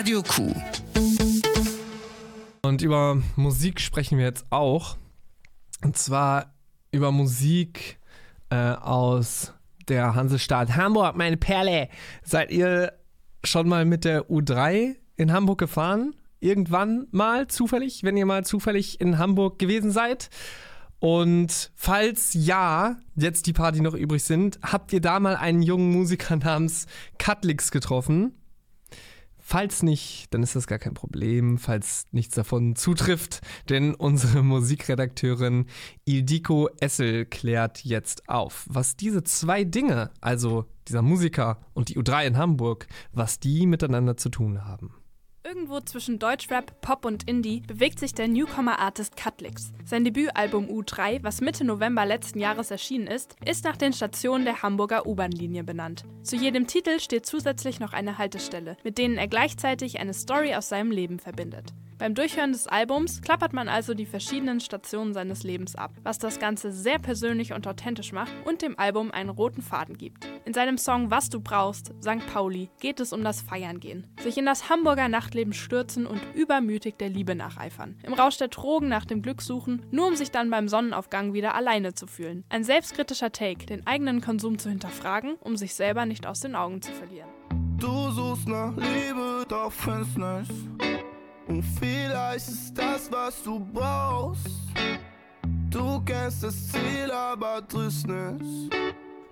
Radio Q. Und über Musik sprechen wir jetzt auch. Und zwar über Musik äh, aus der Hansestadt Hamburg, meine Perle. Seid ihr schon mal mit der U3 in Hamburg gefahren? Irgendwann mal zufällig, wenn ihr mal zufällig in Hamburg gewesen seid? Und falls ja, jetzt die Party noch übrig sind, habt ihr da mal einen jungen Musiker namens Cutlix getroffen? Falls nicht, dann ist das gar kein Problem, falls nichts davon zutrifft, denn unsere Musikredakteurin Ildiko Essel klärt jetzt auf, was diese zwei Dinge, also dieser Musiker und die U3 in Hamburg, was die miteinander zu tun haben. Irgendwo zwischen Deutschrap, Pop und Indie bewegt sich der Newcomer-Artist Cutlix. Sein Debütalbum U3, was Mitte November letzten Jahres erschienen ist, ist nach den Stationen der Hamburger U-Bahn-Linie benannt. Zu jedem Titel steht zusätzlich noch eine Haltestelle, mit denen er gleichzeitig eine Story aus seinem Leben verbindet. Beim Durchhören des Albums klappert man also die verschiedenen Stationen seines Lebens ab, was das Ganze sehr persönlich und authentisch macht und dem Album einen roten Faden gibt. In seinem Song Was du brauchst, St. Pauli, geht es um das Feiern gehen. Sich in das Hamburger Nachtleben stürzen und übermütig der Liebe nacheifern. Im Rausch der Drogen nach dem Glück suchen, nur um sich dann beim Sonnenaufgang wieder alleine zu fühlen. Ein selbstkritischer Take, den eigenen Konsum zu hinterfragen, um sich selber nicht aus den Augen zu verlieren. Du suchst nach Liebe, doch findest nicht. Und vielleicht ist das, was du brauchst. Du kennst das Ziel, aber triffst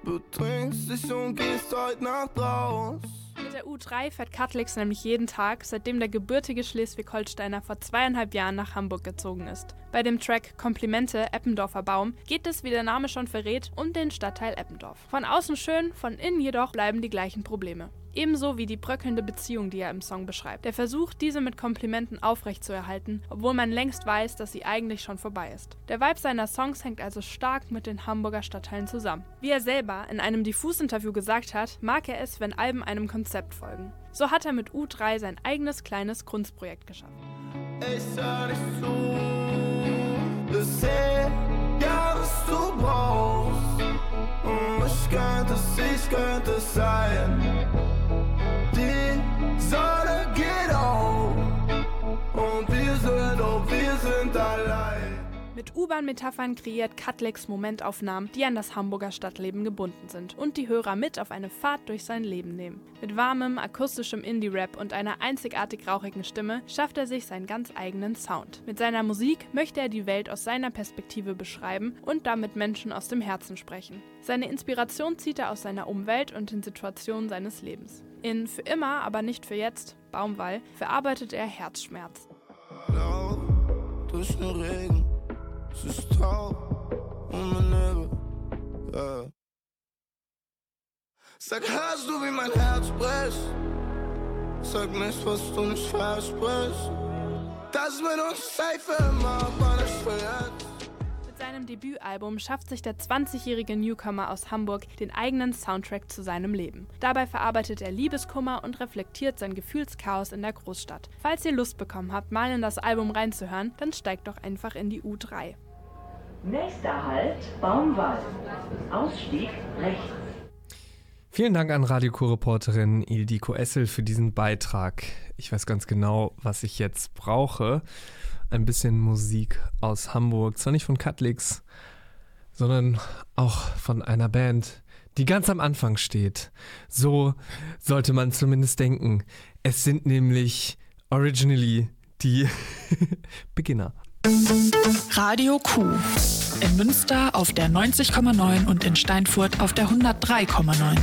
nicht. Betrinkst dich und gehst heute Nacht raus. Mit der U3 fährt Katlix nämlich jeden Tag, seitdem der gebürtige Schleswig-Holsteiner vor zweieinhalb Jahren nach Hamburg gezogen ist. Bei dem Track Komplimente Eppendorfer Baum geht es, wie der Name schon verrät, um den Stadtteil Eppendorf. Von außen schön, von innen jedoch bleiben die gleichen Probleme. Ebenso wie die bröckelnde Beziehung, die er im Song beschreibt. Der Versuch, diese mit Komplimenten aufrechtzuerhalten, obwohl man längst weiß, dass sie eigentlich schon vorbei ist. Der Vibe seiner Songs hängt also stark mit den Hamburger Stadtteilen zusammen. Wie er selber in einem Diffus-Interview gesagt hat, mag er es, wenn Alben einem Konzept folgen. So hat er mit U3 sein eigenes kleines Kunstprojekt geschaffen. Ich sag nicht zu, bisher, ja, was du brauchst. Ich könnte ich könnte sein. Mit U-Bahn-Metaphern kreiert Cutlex Momentaufnahmen, die an das Hamburger Stadtleben gebunden sind und die Hörer mit auf eine Fahrt durch sein Leben nehmen. Mit warmem, akustischem Indie-Rap und einer einzigartig rauchigen Stimme schafft er sich seinen ganz eigenen Sound. Mit seiner Musik möchte er die Welt aus seiner Perspektive beschreiben und damit Menschen aus dem Herzen sprechen. Seine Inspiration zieht er aus seiner Umwelt und den Situationen seines Lebens. In Für immer, aber nicht für jetzt, Baumwall, verarbeitet er Herzschmerz. Lauf durch den Regen, es ist taub und mein Nebel, ja. Sag, hörst du, wie mein Herz bricht? Sag nicht, was du nicht versprichst. Das mit uns safe immer, aber nicht für jetzt. Mit seinem Debütalbum schafft sich der 20-jährige Newcomer aus Hamburg den eigenen Soundtrack zu seinem Leben. Dabei verarbeitet er Liebeskummer und reflektiert sein Gefühlschaos in der Großstadt. Falls ihr Lust bekommen habt, mal in das Album reinzuhören, dann steigt doch einfach in die U3. Nächster Halt Baumwall. Ausstieg rechts. Vielen Dank an Radioco-Reporterin Ildiko Essel für diesen Beitrag. Ich weiß ganz genau, was ich jetzt brauche. Ein bisschen Musik aus Hamburg. Zwar nicht von Cutlix, sondern auch von einer Band, die ganz am Anfang steht. So sollte man zumindest denken. Es sind nämlich originally die Beginner. Radio Q. In Münster auf der 90,9 und in Steinfurt auf der 103,9.